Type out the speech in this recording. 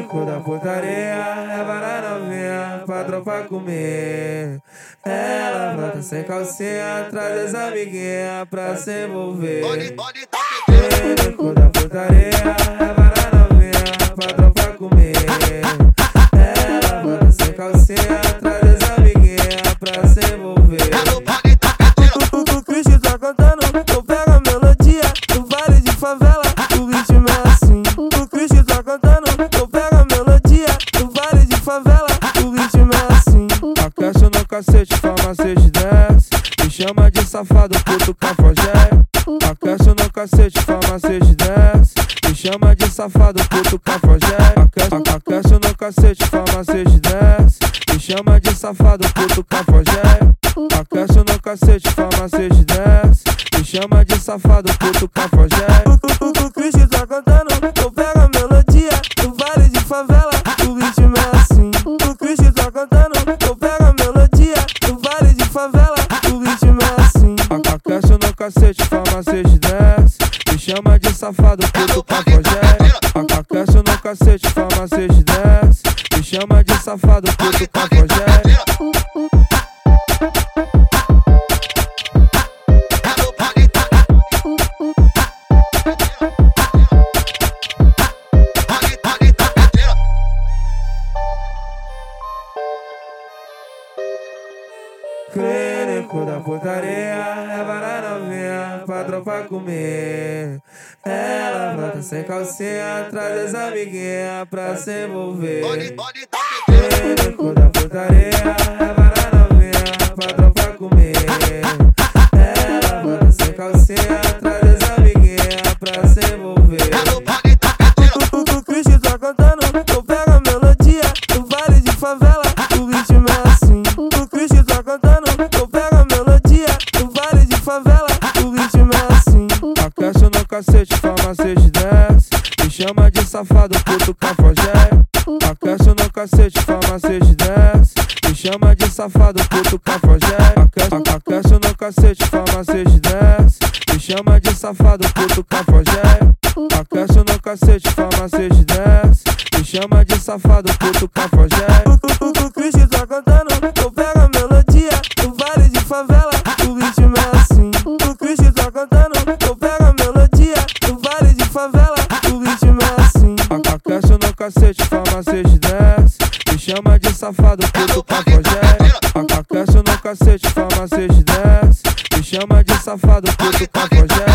Clínico da putaria, é para novinha, pra tropa comer. Ela brota sem calcinha, traz as amiguinhas pra se envolver. Clínico da putaria, é para novinha, pra tropa comer. Ela brota sem calcinha, traz cacete, farmacete desce. Me chama de safado, puto cafajé. Aquece no cacete, farmacete desce. Me chama de safado, puto cafajé. Aquece, aquece no cacete, farmacete desce. Me chama de safado, puto cafajé. Aquece no cacete, farmacete desce. Me chama de safado, puto cafajé. O, o, o Cristo tá cantando, eu pego a Cacete, farmacete desce. Me chama de safado, puto cafajé. A- Aquece no cacete, farmacete desce. Me chama de safado, puto cafajé. Clínico da putaria, é para novinha, pra tropa comer. Ela brota sem calcinha, traz as amiguinhas pra se envolver. Clínico da putaria, é para novinha, cacete, farmacete desce. Me chama de safado, puto cafajé. Aquece no cacete, farmacete desce. Me chama de safado, puto cafajé. Aquece, no cacete, farmacete desce. Me chama de safado, puto cafajé. Aquece no cacete, farmacete desce. Me chama de safado, puto cafajé. Me chama de safado, puto cafajé. Aquece no cacete, farmacete desce. Me chama de safado, puto cafajé.